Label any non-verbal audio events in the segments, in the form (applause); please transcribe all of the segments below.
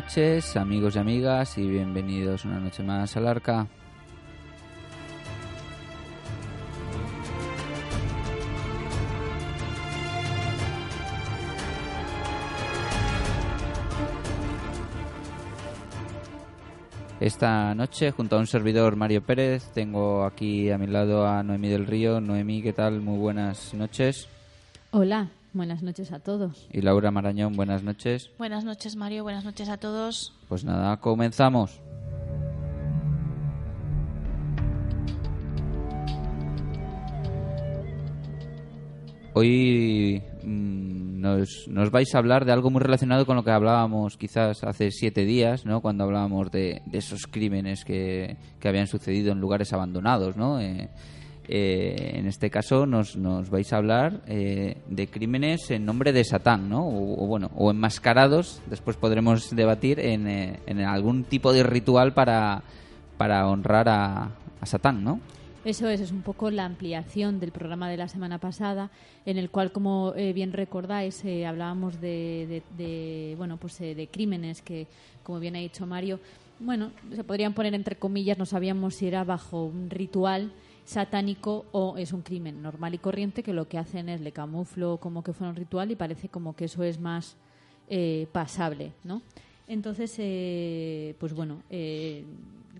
noches, amigos y amigas, y bienvenidos una noche más al Arca. Esta noche, junto a un servidor Mario Pérez, tengo aquí a mi lado a Noemí del Río. Noemí, ¿qué tal? Muy buenas noches. Hola, buenas noches a todos. Y Laura Marañón, buenas noches. Buenas noches, Mario. Buenas noches a todos. Pues nada, comenzamos. Hoy mm, nos, nos vais a hablar de algo muy relacionado con lo que hablábamos quizás hace siete días, ¿no? Cuando hablábamos de, de esos crímenes que, que habían sucedido en lugares abandonados, ¿no? Eh, eh, en este caso nos, nos vais a hablar eh, de crímenes en nombre de Satán, ¿no? O, bueno, o enmascarados. Después podremos debatir en, eh, en algún tipo de ritual para, para honrar a, a Satán, ¿no? Eso es, es un poco la ampliación del programa de la semana pasada, en el cual, como eh, bien recordáis, eh, hablábamos de, de- de, bueno, pues eh, de crímenes que, como bien ha dicho Mario, bueno, se podrían poner entre comillas, no sabíamos si era bajo un ritual satánico o es un crimen normal y corriente que lo que hacen es le camuflo como que fuera un ritual y parece como que eso es más eh, pasable, ¿no? Entonces, eh, pues bueno, eh,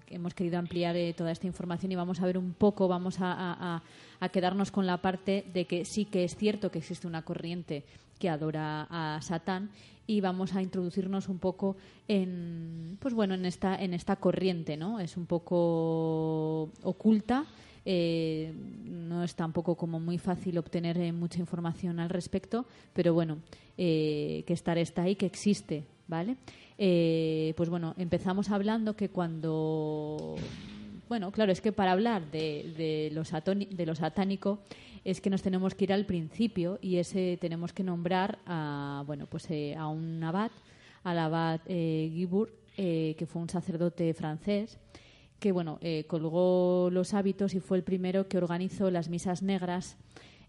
hemos querido ampliar eh, toda esta información y vamos a ver un poco, vamos a, a- a- a quedarnos con la parte de que sí que es cierto que existe una corriente que adora a Satán y vamos a introducirnos un poco en, pues bueno, en esta, en esta corriente, ¿no? Es un poco oculta. Eh, no es tampoco como muy fácil obtener eh, mucha información al respecto, pero bueno, eh, que estar está ahí, que existe, ¿vale? Pues bueno, empezamos hablando que cuando bueno, claro, es que para hablar de, de, lo, de lo satánico es que nos tenemos que ir al principio y ese tenemos que nombrar a, bueno, pues, a un abad, al abad eh, que fue un sacerdote francés, que bueno, eh, colgó los hábitos y fue el primero que organizó las misas negras,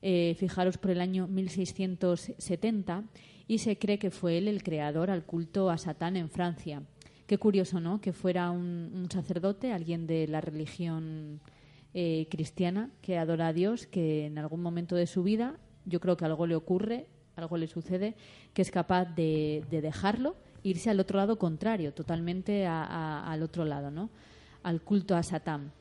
eh, fijaros, por el año 1670 y se cree que fue él el creador al culto a Satán en Francia. Qué curioso, ¿no? Que fuera un, sacerdote, alguien de la religión eh, cristiana que adora a Dios, que en algún momento de su vida, yo creo que algo le ocurre, algo le sucede, que es capaz de, de dejarlo, irse al otro lado contrario, totalmente al otro lado, ¿no? Al culto a Satán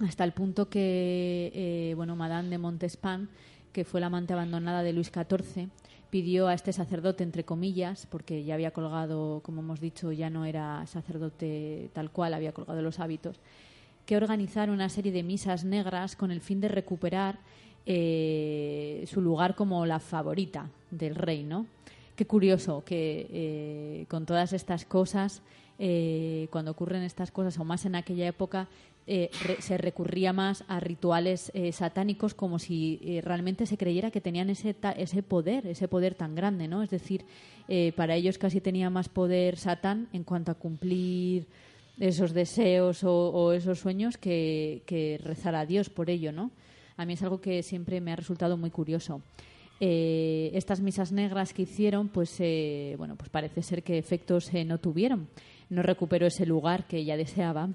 hasta el punto que eh, bueno Madame de Montespan que fue la amante abandonada de Luis XIV pidió a este sacerdote entre comillas porque ya había colgado como hemos dicho ya no era sacerdote tal cual había colgado los hábitos que organizara una serie de misas negras con el fin de recuperar eh, su lugar como la favorita del rey no qué curioso que eh, con todas estas cosas eh, cuando ocurren estas cosas o más en aquella época eh, se recurría más a rituales eh, satánicos como si eh, realmente se creyera que tenían ese, ta- ese poder, ese poder tan grande, ¿no? Es decir, eh, para ellos casi tenía más poder Satán en cuanto a cumplir esos deseos o, esos sueños que, rezar a Dios por ello, ¿no? A mí es algo que siempre me ha resultado muy curioso. Estas misas negras que hicieron, pues, eh, bueno, pues parece ser que efectos eh, no tuvieron. No recuperó ese lugar que ella deseaba.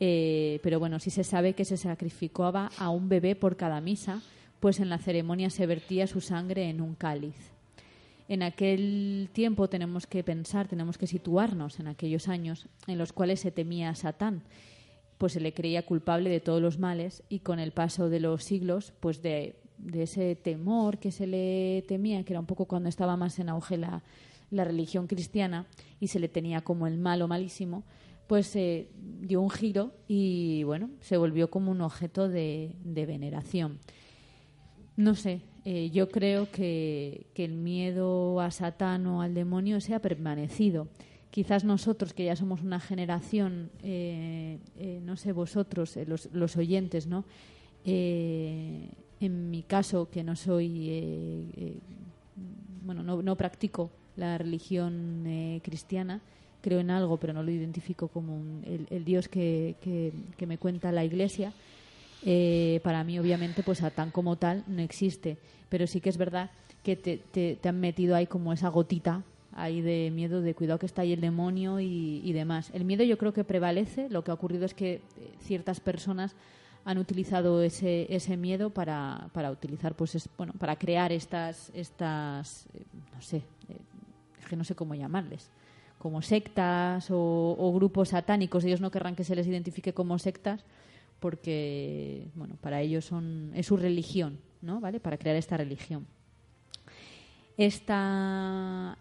Eh, pero bueno, sí se sabe que se sacrificaba a un bebé por cada misa, pues en la ceremonia se vertía su sangre en un cáliz. En aquel tiempo tenemos que pensar, tenemos que situarnos en aquellos años en los cuales se temía a Satán, pues se le creía culpable de todos los males y con el paso de los siglos, pues de, ese temor que se le temía, que era un poco cuando estaba más en auge la, religión cristiana y se le tenía como el malo malísimo, pues se dio un giro y bueno, se volvió como un objeto de veneración. No sé, eh, yo creo que, el miedo a Satán o al demonio se ha permanecido. Quizás nosotros, que ya somos una generación, eh, eh, no sé vosotros, los, oyentes, ¿no? en mi caso, que no soy, bueno, no, practico la religión cristiana, creo en algo, pero no lo identifico como el, Dios que, que me cuenta la Iglesia. Eh, para mí obviamente pues Satán como tal no existe, pero sí que es verdad que te, te, han metido ahí como esa gotita ahí de miedo, de cuidado que está ahí el demonio y, demás. El miedo yo creo que prevalece, lo que ha ocurrido es que eh, ciertas personas han utilizado ese, ese miedo para, para utilizar pues bueno para crear estas estas eh, no sé que no sé cómo llamarles como sectas o, o, grupos satánicos ellos no querrán que se les identifique como sectas porque bueno, para ellos son, es su religión, ¿no? ¿Vale? Para crear esta religión. Esta,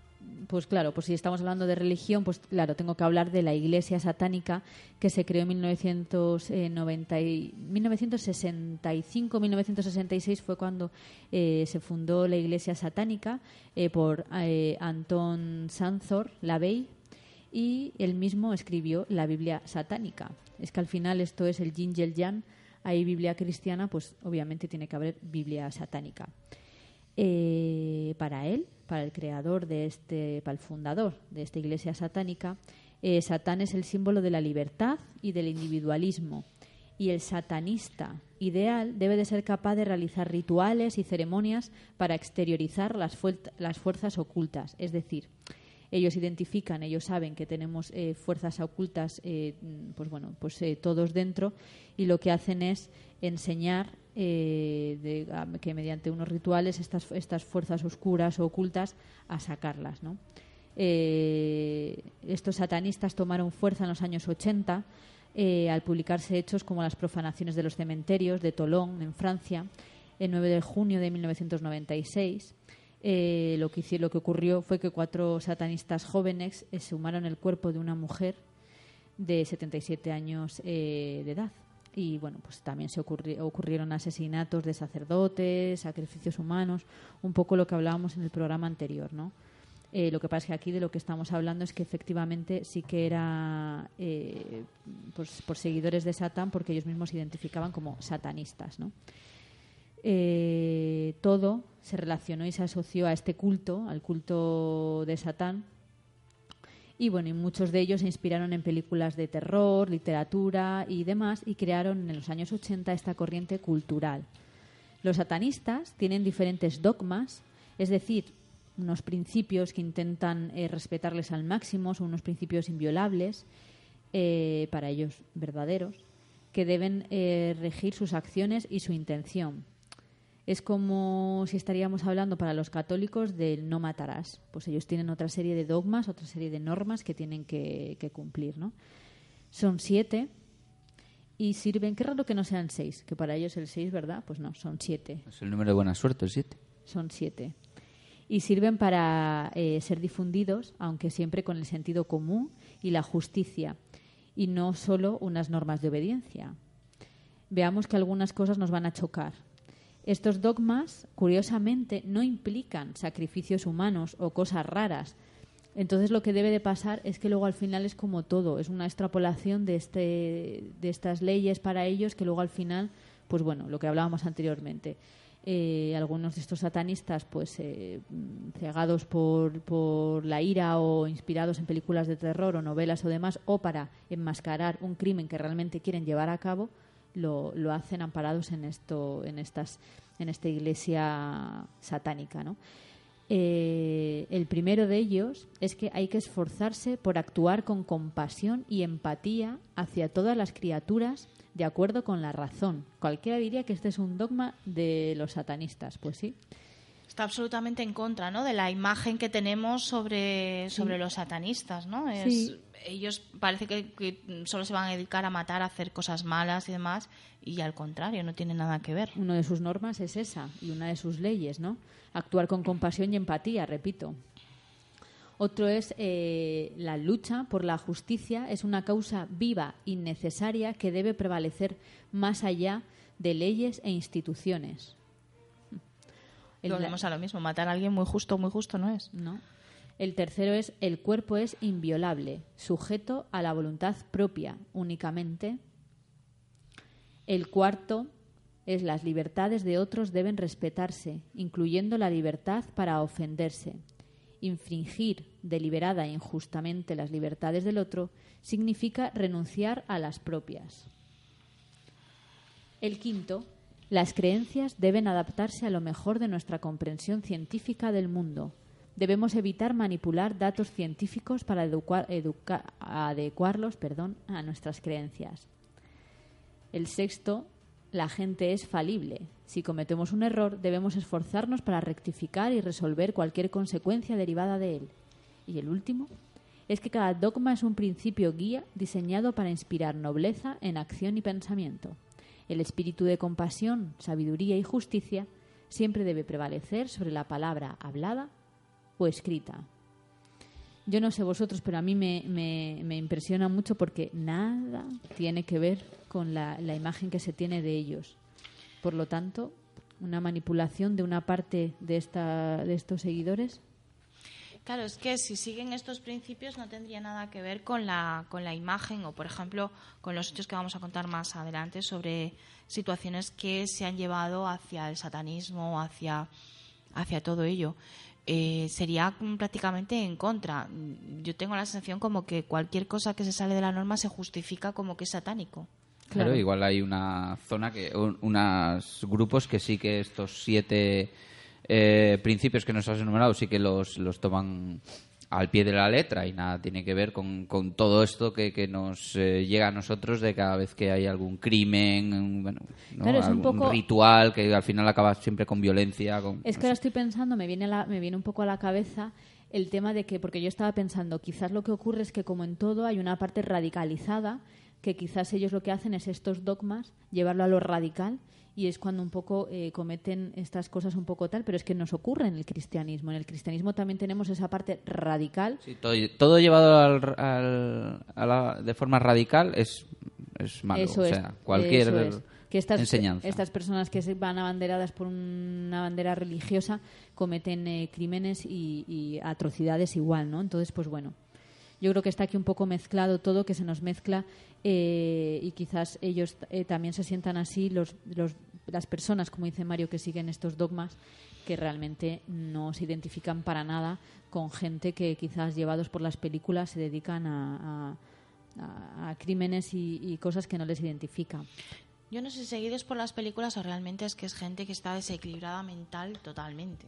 pues claro, pues si estamos hablando de religión, pues claro, tengo que hablar de la Iglesia satánica que se creó en 1965-1966 fue cuando eh, se fundó la Iglesia satánica eh, por eh, Anton Sanzor Lavey y él mismo escribió la Biblia satánica es que al final esto es el yin y yang. Hay Biblia cristiana, pues obviamente tiene que haber Biblia satánica. Eh, para él, para el creador de este, para el fundador de esta iglesia satánica, eh, Satán es el símbolo de la libertad y del individualismo. Y el satanista ideal debe de ser capaz de realizar rituales y ceremonias para exteriorizar las, fuerzas ocultas, es decir, ellos identifican, ellos saben que tenemos eh, fuerzas ocultas, eh, pues bueno, pues eh, todos dentro, y lo que hacen es enseñar que mediante unos rituales estas, estas fuerzas oscuras o ocultas a sacarlas, ¿no? estos satanistas tomaron fuerza en los años 80 al publicarse hechos como las profanaciones de los cementerios de Tolón, en Francia, el 9 de junio de 1996 eh, lo, que, lo que ocurrió fue que cuatro satanistas jóvenes eh, sumaron el cuerpo de una mujer de 77 años eh, de edad. Y bueno, pues también se ocurrieron asesinatos de sacerdotes, sacrificios humanos, un poco lo que hablábamos en el programa anterior, ¿no? lo que pasa es que aquí de lo que estamos hablando es que efectivamente sí que era pues, por seguidores de Satán porque ellos mismos se identificaban como satanistas, ¿no? Eh, todo se relacionó y se asoció a este culto, al culto de Satán. Y bueno, y muchos de ellos se inspiraron en películas de terror, literatura y demás, y crearon en los años 80 esta corriente cultural. Los satanistas tienen diferentes dogmas, es decir, unos principios que intentan eh, respetarles al máximo, son unos principios inviolables, eh, para ellos verdaderos, que deben regir sus acciones y su intención es como si estaríamos hablando para los católicos del no matarás. Pues ellos tienen otra serie de dogmas, otra serie de normas que tienen que, cumplir, ¿no? Son siete y sirven, qué raro que no sean seis, que para ellos el seis, ¿verdad? Pues no, son siete. Es el número de buena suerte, el siete. Son siete. Y sirven para eh, ser difundidos, aunque siempre con el sentido común y la justicia, y no solo unas normas de obediencia. Veamos que algunas cosas nos van a chocar estos dogmas, curiosamente, no implican sacrificios humanos o cosas raras. Entonces lo que debe de pasar es que luego al final es como todo, es una extrapolación de, este, de estas leyes para ellos que luego al final, pues bueno, lo que hablábamos anteriormente. Eh, algunos de estos satanistas, pues eh, cegados por, por la ira o inspirados en películas de terror o novelas o demás, o para enmascarar un crimen que realmente quieren llevar a cabo, lo, lo hacen amparados en esto, en estas, en esta iglesia satánica, ¿no? Eh, el primero de ellos es que hay que esforzarse por actuar con compasión y empatía hacia todas las criaturas de acuerdo con la razón. Cualquiera diría que este es un dogma de los satanistas, pues sí. Está absolutamente en contra, ¿no? De la imagen que tenemos sobre, sobre los satanistas, ¿no? Es, Ellos parece que, solo se van a dedicar a matar, a hacer cosas malas y demás, y al contrario, no tiene nada que ver. Una de sus normas es esa, y una de sus leyes, ¿no? Actuar con compasión y empatía, repito. Otro es eh, la lucha por la justicia, es una causa viva y necesaria que debe prevalecer más allá de leyes e instituciones. Volvemos a lo mismo, matar a alguien muy justo, muy justo no es. No. El tercero es el cuerpo es inviolable, sujeto a la voluntad propia únicamente. El cuarto es las libertades de otros deben respetarse, incluyendo la libertad para ofenderse. Infringir deliberada e injustamente las libertades del otro significa renunciar a las propias. El quinto las creencias deben adaptarse a lo mejor de nuestra comprensión científica del mundo. Debemos evitar manipular datos científicos para adecuarlos perdón, a nuestras creencias. El sexto, la gente es falible. Si cometemos un error, debemos esforzarnos para rectificar y resolver cualquier consecuencia derivada de él. Y el último, es que cada dogma es un principio guía diseñado para inspirar nobleza en acción y pensamiento. El espíritu de compasión, sabiduría y justicia siempre debe prevalecer sobre la palabra hablada o escrita. Yo no sé vosotros, pero a mí me, impresiona mucho porque nada tiene que ver con la, la imagen que se tiene de ellos. Por lo tanto, una manipulación de una parte de, esta, de estos seguidores Claro, es que si siguen estos principios no tendría nada que ver con la, con la imagen o, por ejemplo, con los hechos que vamos a contar más adelante sobre situaciones que se han llevado hacia el satanismo, hacia, hacia todo ello. Eh, sería prácticamente en contra. Yo tengo la sensación como que cualquier cosa que se sale de la norma se justifica como que es satánico. Claro, igual hay una zona que, unos grupos que sí que estos siete eh, principios que nos has enumerado sí que los, los toman al pie de la letra y nada tiene que ver con, con todo esto que, que nos eh, llega a nosotros de cada vez que hay algún crimen, bueno, algún ritual que al final acaba siempre con violencia. Es que ahora estoy pensando, me viene, me viene un poco a la cabeza el tema de que, porque yo estaba pensando, quizás lo que ocurre es que como en todo hay una parte radicalizada, que quizás ellos lo que hacen es estos dogmas, llevarlo a lo radical y es cuando un poco eh, cometen estas cosas un poco tal, pero es que nos ocurre en el cristianismo. En el cristianismo también tenemos esa parte radical. Sí, todo, llevado de forma radical es, es malo. Eso o sea, cualquier que estas, enseñanza. estas personas que se van abanderadas por una bandera religiosa cometen eh, crímenes y, y atrocidades igual, ¿no? Entonces, pues bueno yo creo que está aquí un poco mezclado todo, que se nos mezcla eh, y quizás ellos eh, también se sientan así, los, las personas, como dice Mario, que siguen estos dogmas, que realmente no se identifican para nada con gente que quizás llevados por las películas se dedican a, crímenes y, cosas que no les identifican. Yo no sé, seguidos por las películas o realmente es que es gente que está desequilibrada mental totalmente.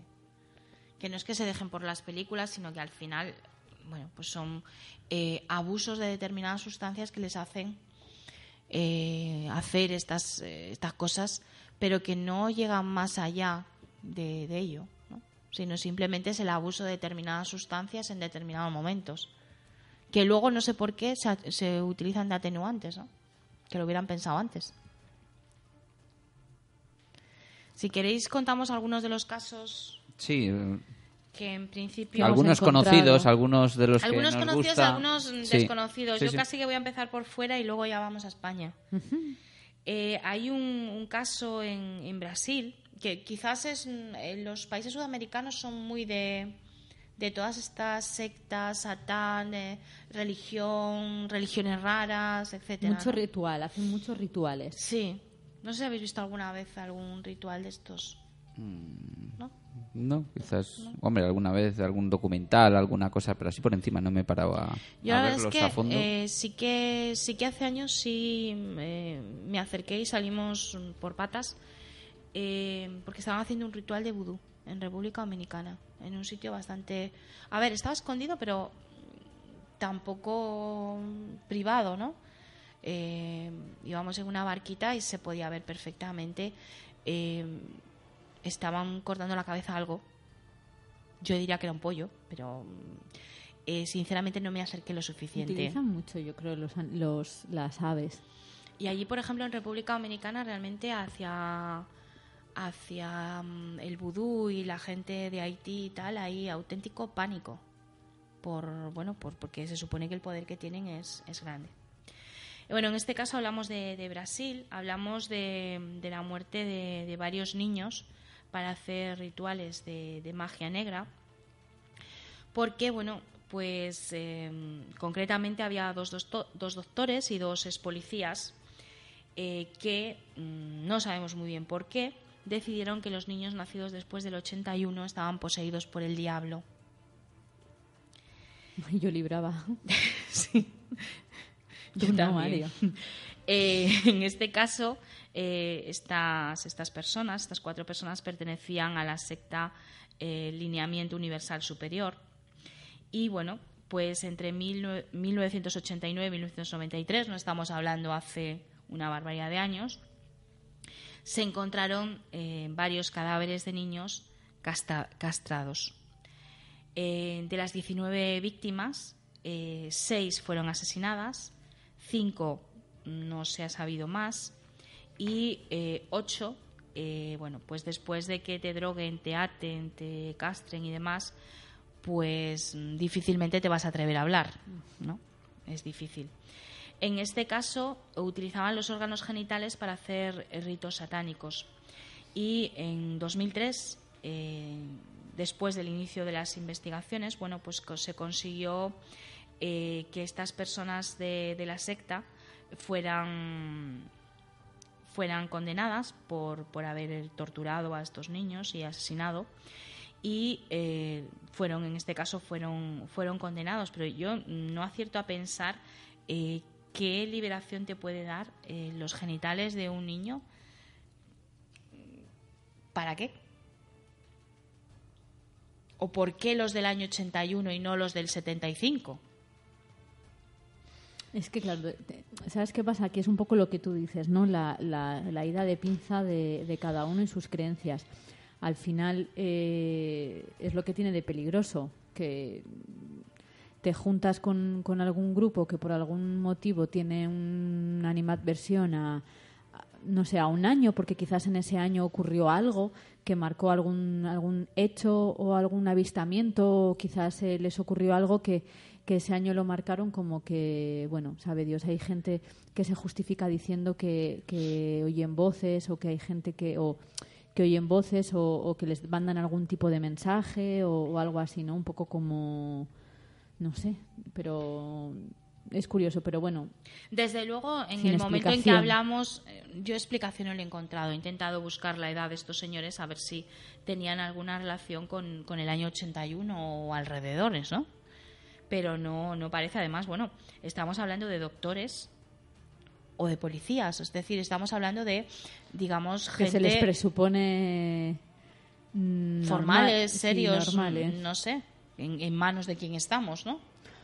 Que no es que se dejen por las películas, sino que al final bueno, pues son eh, abusos de determinadas sustancias que les hacen eh, hacer estas, eh, estas cosas, pero que no llegan más allá de, ello, sino simplemente es el abuso de determinadas sustancias en determinados momentos, que luego no sé por qué se, se utilizan de atenuantes, ¿no? que lo hubieran pensado antes. Si queréis, contamos algunos de los casos. Sí, que en principio algunos conocidos algunos de los algunos que nos conocidos algunos desconocidos. yo casi que voy a empezar por fuera y luego ya vamos a España. Eh, hay un, caso en, Brasil que quizás es en los países sudamericanos son muy de de todas estas sectas satán eh, religión religiones raras etcétera mucho ritual hacen muchos rituales. Sí. No sé si habéis visto alguna vez algún ritual de estos. ¿No? No, quizás, hombre, alguna vez algún documental, alguna cosa, pero así por encima no me paraba a, verlos a fondo. Eh, sí que sí que hace años sí eh, me acerqué y salimos por patas eh, porque estaban haciendo un ritual de vudú. en República Dominicana, en un sitio bastante... A ver, estaba escondido, pero tampoco privado, ¿no? Íbamos en una barquita y se podía ver perfectamente. Estaban cortando la cabeza a algo. Yo diría que era un pollo, pero eh, sinceramente no me acerqué lo suficiente. Utilizan mucho, yo creo, los, los, las aves. Y allí, por ejemplo, en República Dominicana, realmente hacia, hacia mm, el vudú y la gente de Haití y tal, hay auténtico pánico. Por, bueno, por, porque se supone que el poder que tienen es, es grande. Bueno, en este caso hablamos de, de Brasil, hablamos de, de la muerte de, de, varios niños para hacer rituales de, de magia negra, porque, bueno, pues eh, concretamente había dos, dos, dos, doctores y dos ex policías eh, que mmm, no sabemos muy bien por qué decidieron que los niños nacidos después del 81 estaban poseídos por el diablo. (laughs) Yo libraba. (laughs) sí. Yo también. Eh, en este caso, eh, estas, estas personas, estas cuatro personas, pertenecían a la secta eh, Lineamiento Universal Superior. Y bueno, pues entre mil, 1989 y 1993, no estamos hablando hace una barbaridad de años, se encontraron eh, varios cadáveres de niños castra castrados. De las 19 víctimas, eh, 6 fueron asesinadas, 5 no se ha sabido más y 8, eh, bueno, pues después de que te droguen, te aten, te castren y demás, pues difícilmente te vas a atrever a hablar, ¿no? Es difícil. En este caso utilizaban los órganos genitales para hacer ritos satánicos. Y en 2003, eh, después del inicio de las investigaciones, bueno, pues se consiguió eh, que estas personas de, la secta fueran fueran condenadas por, por haber torturado a estos niños y asesinado. Y eh, fueron en este caso fueron fueron condenados. Pero yo no acierto a pensar eh, qué liberación te puede dar eh, los genitales de un niño. Para qué o por qué los del año 81 y no los del 75 es que, claro, ¿sabes qué pasa? Aquí es un poco lo que tú dices, ¿no? La, la, la ida de pinza de, de, cada uno en sus creencias. Al final eh, es lo que tiene de peligroso, que te juntas con, con, algún grupo que por algún motivo tiene una animadversión a, no sé, a un año, porque quizás en ese año ocurrió algo que marcó algún, algún hecho o algún avistamiento, o quizás eh, les ocurrió algo que que ese año lo marcaron como que, bueno, sabe Dios, hay gente que se justifica diciendo que, que oyen voces o que hay gente que, o, que oyen voces o, o, que les mandan algún tipo de mensaje o, o, algo así, ¿no? Un poco como, no sé, pero es curioso, pero bueno. Desde luego, en el momento en que hablamos, eh, yo explicación no le he encontrado. He intentado buscar la edad de estos señores a ver si tenían alguna relación con, con el año 81 o alrededores, ¿no? Pero no, no parece. Además, bueno, estamos hablando de doctores o de policías, es decir, estamos hablando de, digamos, que gente se les presupone mm, formales, serios, sí, normales. no sé, en, en, manos de quién estamos, ¿no?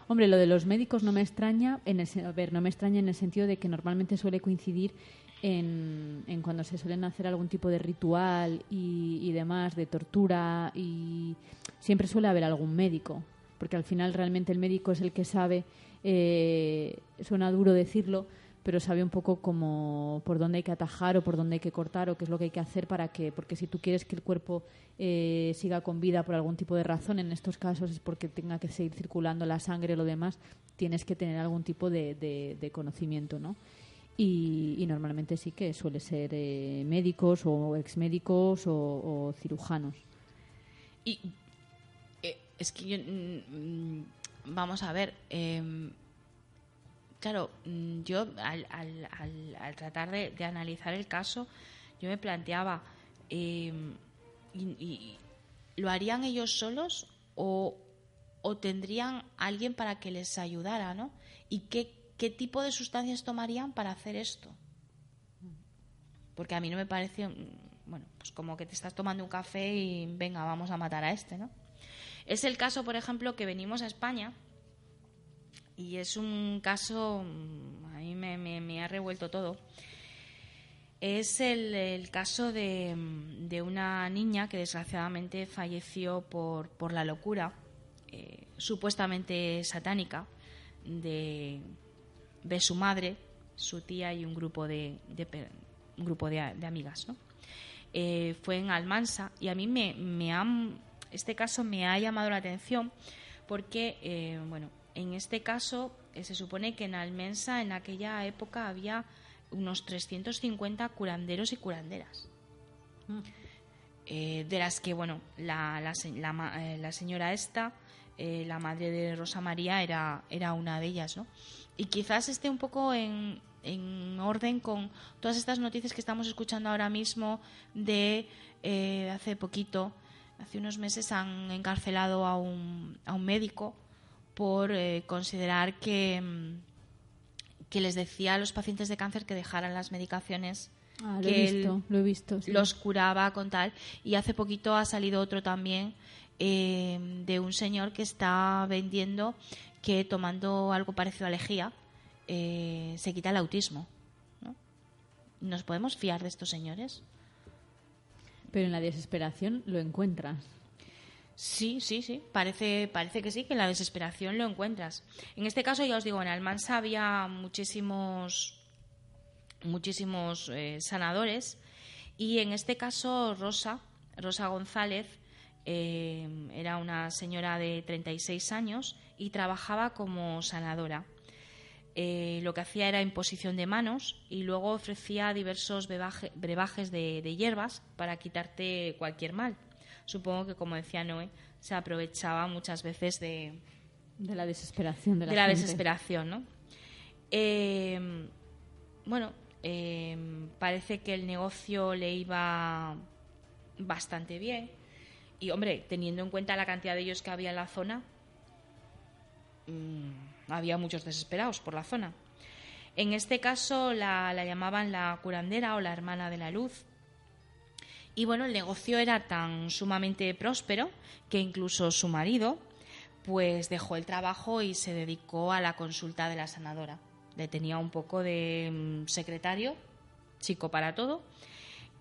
Hombre, lo de los médicos no me extraña, en el, a ver, no me extraña en el sentido de que normalmente suele coincidir en, en cuando se suelen hacer algún tipo de ritual y, y demás, de tortura, y siempre suele haber algún médico porque al final realmente el médico es el que sabe, eh, suena duro decirlo, pero sabe un poco como por dónde hay que atajar o por dónde hay que cortar o qué es lo que hay que hacer para que, porque si tú quieres que el cuerpo eh, siga con vida por algún tipo de razón, en estos casos es porque tenga que seguir circulando la sangre o lo demás, tienes que tener algún tipo de conocimiento, ¿no? Y, y, normalmente sí que suele ser eh, médicos o exmédicos o, o cirujanos. Y es que yo, mm, vamos a ver, eh, claro, mm, yo al, al, al, al tratar de, analizar el caso, yo me planteaba, eh, y, ¿lo harían ellos solos o, o, tendrían alguien para que les ayudara, ¿no? ¿Y qué, qué tipo de sustancias tomarían para hacer esto? Porque a mí no me parece, bueno, pues como que te estás tomando un café y venga, vamos a matar a este, ¿no? Es el caso, por ejemplo, que venimos a España y es un caso, mm, a mí me, ha revuelto todo. Es el, caso de, de, una niña que desgraciadamente falleció por, la locura, eh, supuestamente satánica, de, de su madre, su tía y un grupo de, grupo de, amigas. ¿no? Eh, fue en Almansa y a mí me, me este caso me ha llamado la atención porque, eh, bueno, en este caso eh, se supone que en Almansa en aquella época había unos 350 curanderos y curanderas. Mm. de las que, bueno, la, la, señora esta, la madre de Rosa María, era, era una de ellas, ¿no? Y quizás esté un poco en, en orden con todas estas noticias que estamos escuchando ahora mismo de eh, hace poquito, hace unos meses han encarcelado a un, a un médico por eh, considerar que, mm, que les decía a los pacientes de cáncer que dejaran las medicaciones ah, lo que he visto, lo he visto, los curaba con tal. Y hace poquito ha salido otro también eh, de un señor que está vendiendo que tomando algo parecido a lejía eh, se quita el autismo. ¿no? ¿Nos podemos fiar de estos señores? Pero en la desesperación lo encuentras. Sí, sí, sí. Parece, parece que sí, que en la desesperación lo encuentras. En este caso, ya os digo, en Almansa había muchísimos, muchísimos eh, sanadores y en este caso Rosa, Rosa González, eh, era una señora de 36 años y trabajaba como sanadora. Eh, lo que hacía era imposición de manos y luego ofrecía diversos brebajes de, hierbas para quitarte cualquier mal. Supongo que, como decía Noé, se aprovechaba muchas veces de, de la desesperación de la, desesperación, ¿no? Em, bueno, em, parece que el negocio le iba bastante bien y, hombre, teniendo en cuenta la cantidad de ellos que había en la zona, mm, había muchos desesperados por la zona. En este caso la, llamaban la curandera o la hermana de la luz. Y bueno, el negocio era tan sumamente próspero que incluso su marido pues dejó el trabajo y se dedicó a la consulta de la sanadora. Le tenía un poco de mm, secretario, chico para todo,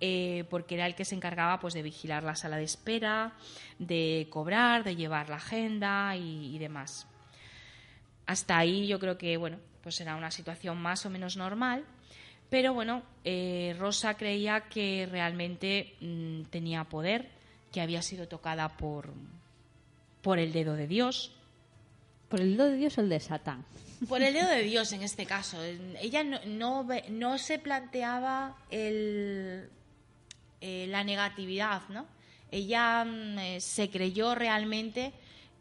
eh, porque era el que se encargaba pues de vigilar la sala de espera, de cobrar, de llevar la agenda y demás. Hasta ahí yo creo que, bueno, pues era una situación más o menos normal. Pero bueno, eh, Rosa creía que realmente mm, tenía poder, que había sido tocada por, por el dedo de Dios. ¿Por el dedo de Dios o el de Satán? Por el dedo de (laughs) Dios en este caso. Ella no, no, se planteaba el, eh, la negatividad, ¿no? Ella mm, eh, se creyó realmente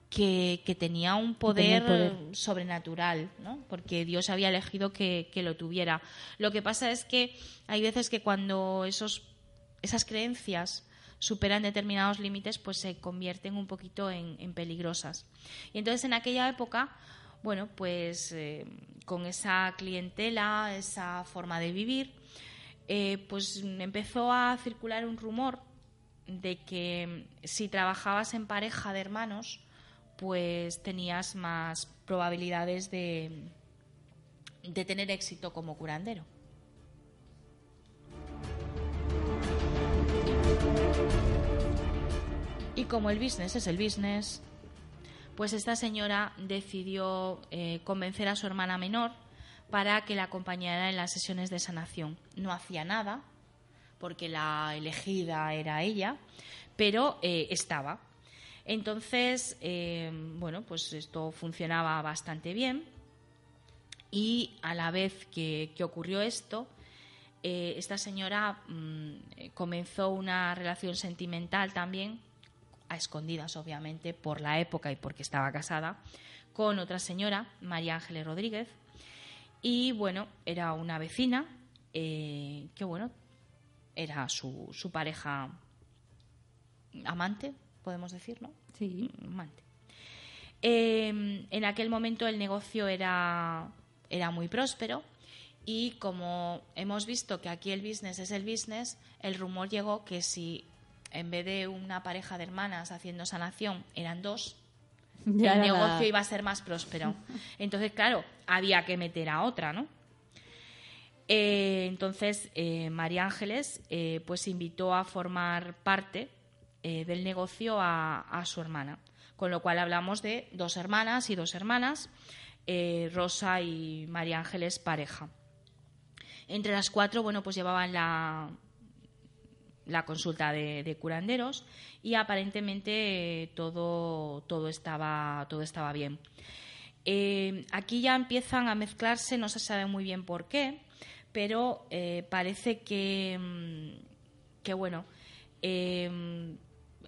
que, tenía un poder, sobrenatural, ¿no? porque Dios había elegido que, lo tuviera. Lo que pasa es que hay veces que cuando esos, esas creencias superan determinados límites, pues se convierten un poquito en, peligrosas. Y entonces en aquella época, bueno, pues eh, con esa clientela, esa forma de vivir, eh, pues empezó a circular un rumor de que si trabajabas en pareja de hermanos, pues tenías más probabilidades de, tener éxito como curandero. Y como el business es el business, pues esta señora decidió eh, convencer a su hermana menor para que la acompañara en las sesiones de sanación. No hacía nada, porque la elegida era ella, pero eh, estaba. Entonces, eh, bueno, pues esto funcionaba bastante bien. Y a la vez que, ocurrió esto, eh, esta señora mm, comenzó una relación sentimental también, a escondidas obviamente por la época y porque estaba casada, con otra señora, María Ángeles Rodríguez, y bueno, era una vecina eh, que bueno, era su pareja amante, podemos decir, ¿no? Sí. Em, en aquel momento el negocio era, era muy próspero Y como hemos visto que aquí el business es el business, el rumor llegó que si en vez de una pareja de hermanas haciendo sanación eran dos, Ya el la- negocio iba a ser más próspero. (laughs) Entonces, claro, había que meter a otra, ¿no? Eh, entonces, eh, María Ángeles eh, pues invitó a formar parte eh, del negocio a, su hermana. Con lo cual hablamos de dos hermanas y dos hermanas, eh, Rosa y María Ángeles pareja. Entre las cuatro, bueno, pues llevaban la, la consulta de, de curanderos y aparentemente eh, todo, todo, estaba, todo estaba bien. Aquí ya empiezan a mezclarse, no se sabe muy bien por qué, pero parece que, mm, que bueno,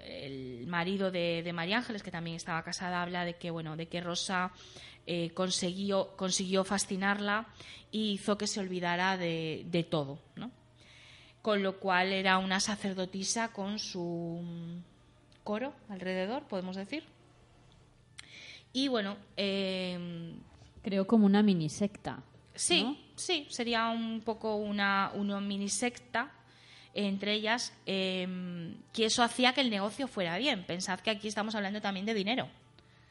el marido de, de María Ángeles, que también estaba casada, habla de que bueno, de que Rosa eh, consiguió, consiguió fascinarla y hizo que se olvidara de, de todo, ¿no? Con lo cual era una sacerdotisa con su mm, coro alrededor, podemos decir. Y bueno, eh, Creo como una mini secta. Sí, ¿no? sí, sería un poco una, una mini secta entre ellas, eh, que eso hacía que el negocio fuera bien. Pensad que aquí estamos hablando también de dinero.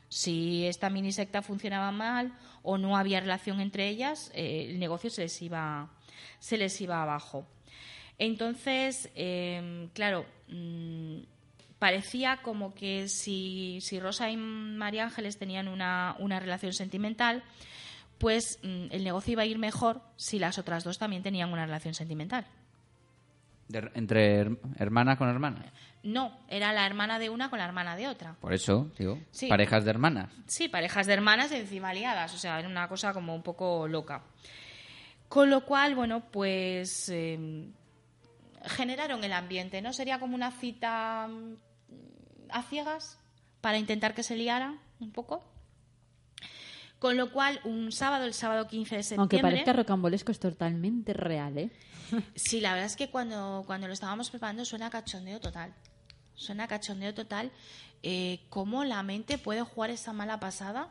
Si esta mini secta funcionaba mal o no había relación entre ellas, eh, el negocio se les iba, se les iba abajo. Entonces, eh, claro, mm, parecía como que si, si Rosa y María Ángeles tenían una, una relación sentimental, pues mm, el negocio iba a ir mejor si las otras dos también tenían una relación sentimental. De- entre her- hermana con hermana. No, era la hermana de una con la hermana de otra. Por eso, digo, Sí. parejas de hermanas. Sí, parejas de hermanas encima liadas, o sea, era una cosa como un poco loca. Con lo cual, bueno, pues eh, generaron el ambiente, ¿no? Sería como una cita mm, a ciegas para intentar que se liara un poco. Con lo cual, un sábado, el sábado 15 de septiembre... Aunque parezca rocambolesco, es totalmente real, ¿eh? Sí, la verdad es que cuando, cuando lo estábamos preparando suena cachondeo total. Suena cachondeo total. Eh, ¿Cómo la mente puede jugar esa mala pasada?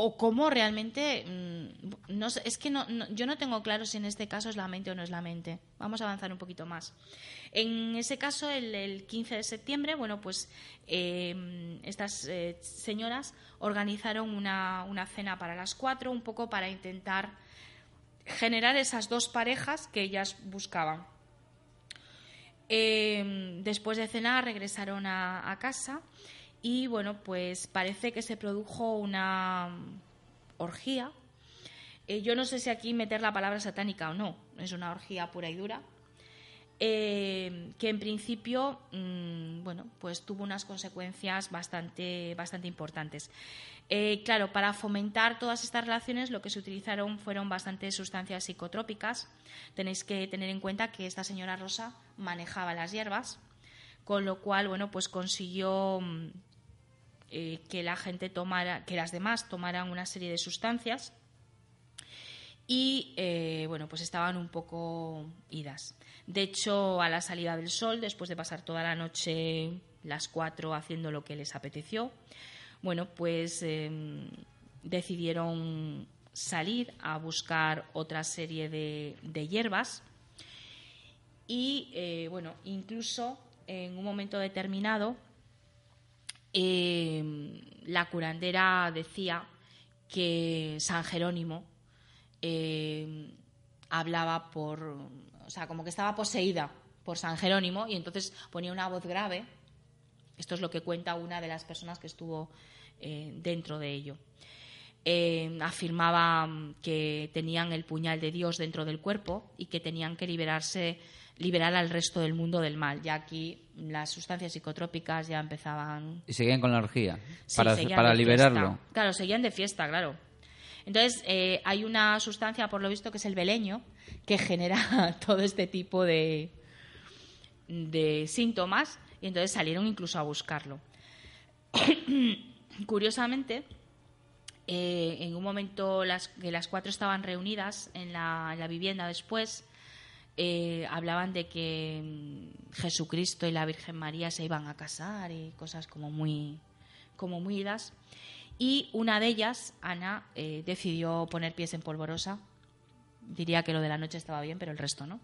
O cómo realmente... mm, es que no, yo no tengo claro si en este caso es la mente o no es la mente. Vamos a avanzar un poquito más. En ese caso, el, el 15 de septiembre, bueno, pues eh, estas eh, señoras organizaron una, cena para las cuatro, un poco para intentar generar esas dos parejas que ellas buscaban. Eh, después de cenar regresaron a casa y bueno, pues parece que se produjo una orgía. Eh, yo no sé si aquí meter la palabra satánica o no, es una orgía pura y dura. eh, que en principio, mm, bueno, pues tuvo unas consecuencias bastante, bastante importantes. Eh, claro, para fomentar todas estas relaciones lo que se utilizaron fueron bastantes sustancias psicotrópicas. Tenéis que tener en cuenta que esta señora Rosa manejaba las hierbas, con lo cual, bueno, pues consiguió mm, eh, que la gente tomara, que las demás tomaran una serie de sustancias y eh, bueno, pues estaban un poco idas. De hecho, a la salida del sol, después de pasar toda la noche las cuatro haciendo lo que les apeteció, bueno, pues eh, decidieron salir a buscar otra serie de, de hierbas y eh, bueno, incluso en un momento determinado eh, la curandera decía que San Jerónimo eh, hablaba por, o sea, como que estaba poseída por San Jerónimo y entonces ponía una voz grave. Esto es lo que cuenta una de las personas que estuvo eh, dentro de ello. Eh, afirmaba que tenían el puñal de Dios dentro del cuerpo y que tenían que liberarse, liberar al resto del mundo del mal. Ya aquí las sustancias psicotrópicas ya empezaban Y seguían con la orgía. Sí, para liberarlo. fiesta. Claro, seguían de fiesta, claro. Entonces, eh, hay una sustancia, por lo visto, que es el beleño, que genera (laughs) todo este tipo de, de síntomas, y entonces salieron incluso a buscarlo. (coughs) Curiosamente, eh, en un momento las, que las cuatro estaban reunidas en la, en la vivienda después, eh, hablaban de que mm, Jesucristo y la Virgen María se iban a casar y cosas como muy, como muy idas. Y una de ellas, Ana, eh, decidió poner pies en polvorosa diría que lo de la noche estaba bien, pero el resto no.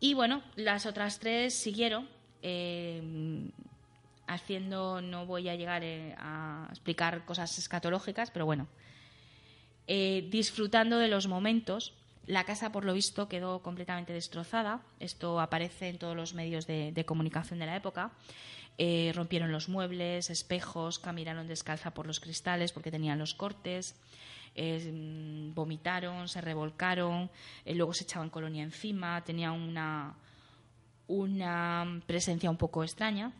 Y bueno, las otras tres siguieron. Eh, haciendo, no voy a llegar a explicar cosas escatológicas, pero bueno, disfrutando de los momentos. La casa, por lo visto, quedó completamente destrozada. Esto aparece en todos los medios de, comunicación de la época. Eh, rompieron los muebles, espejos, caminaron descalza por los cristales porque tenían los cortes, vomitaron, se revolcaron, luego se echaban colonia encima, tenía una, una presencia un poco extraña.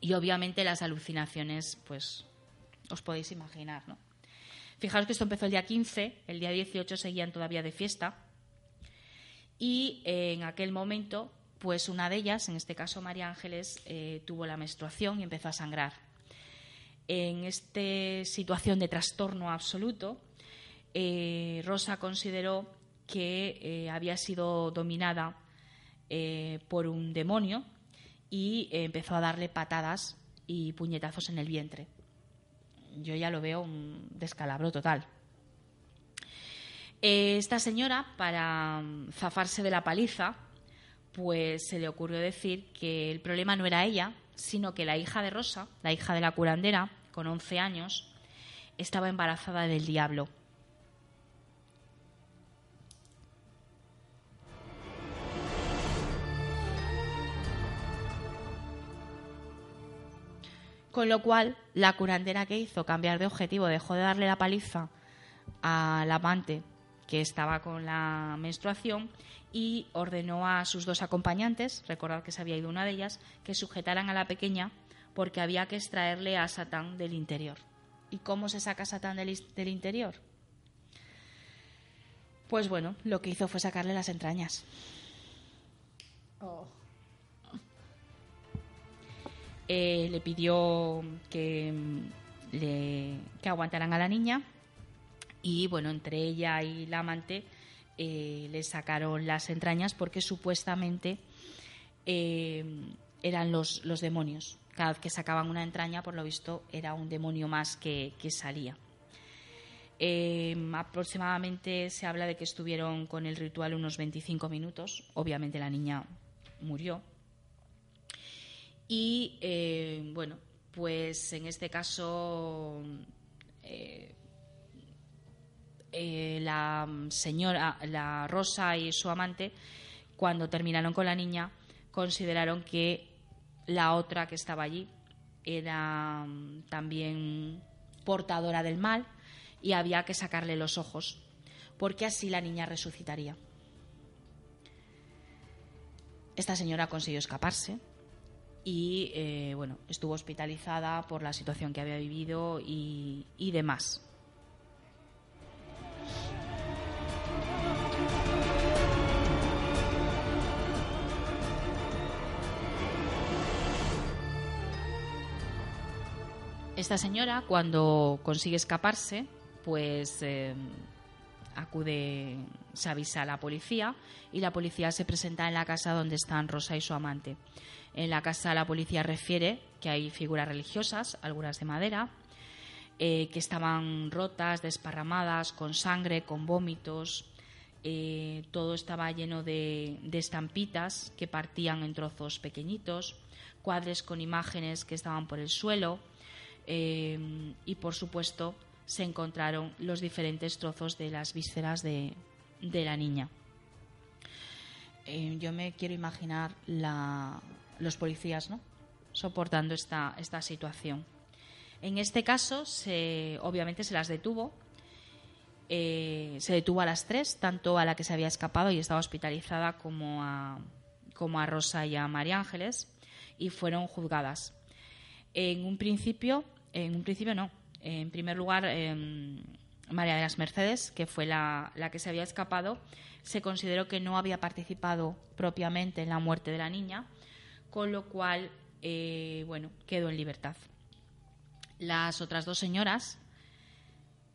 Y obviamente las alucinaciones, pues os podéis imaginar, ¿no? Fijaros que esto empezó el día 15, el día 18 seguían todavía de fiesta. Y eh, en aquel momento, pues una de ellas, en este caso María Ángeles, eh, tuvo la menstruación y empezó a sangrar. En esta situación de trastorno absoluto, eh, Rosa consideró que había sido dominada por un demonio y empezó a darle patadas y puñetazos en el vientre. Yo ya lo veo un descalabro total. Eh, esta señora, para mm, zafarse de la paliza, pues se le ocurrió decir que el problema no era ella, sino que la hija de Rosa, la hija de la curandera, con 11 años, estaba embarazada del diablo Con lo cual, la curandera que hizo cambiar de objetivo, dejó de darle la paliza al amante que estaba con la menstruación y ordenó a sus dos acompañantes, recordad que se había ido una de ellas, que sujetaran a la pequeña porque había que extraerle a Satán del interior. ¿Y cómo se saca Satán del, interior? Pues bueno, lo que hizo fue sacarle las entrañas. Oh. Eh, le pidió que, le, que aguantaran a la niña y bueno, entre ella y la amante eh, le sacaron las entrañas porque supuestamente eh, eran los, demonios. Cada vez que sacaban una entraña, por lo visto, era un demonio más que, que salía. aproximadamente se habla de que estuvieron con el ritual unos 25 minutos. Obviamente la niña murió. Y eh, bueno, pues en este caso eh, eh, la señora, la Rosa y su amante, cuando terminaron con la niña, consideraron que la otra que estaba allí era mm, también portadora del mal y había que sacarle los ojos, porque así la niña resucitaría. Esta señora consiguió escaparse y eh, bueno, estuvo hospitalizada por la situación que había vivido y, demás. Esta señora, cuando consigue escaparse, pues eh, acude, se avisa a la policía y la policía se presenta en la casa donde están Rosa y su amante. En la casa la policía refiere que hay figuras religiosas, algunas de madera, eh, que estaban rotas, desparramadas, con sangre, con vómitos. Eh, todo estaba lleno de, estampitas que partían en trozos pequeñitos, cuadres con imágenes que estaban por el suelo eh, y, por supuesto, se encontraron los diferentes trozos de las vísceras de la niña. yo me quiero imaginar la, los policías, ¿no? soportando esta, esta situación. En este caso, se, obviamente se las detuvo. Eh, se detuvo a las tres, tanto a la que se había escapado y estaba hospitalizada como a, como a Rosa y a María Ángeles, y fueron juzgadas. En un principio, en un principio no. En primer lugar, em, María de las Mercedes, que fue la, la que se había escapado, se consideró que no había participado propiamente en la muerte de la niña, con lo cual, eh, bueno, quedó en libertad. Las otras dos señoras,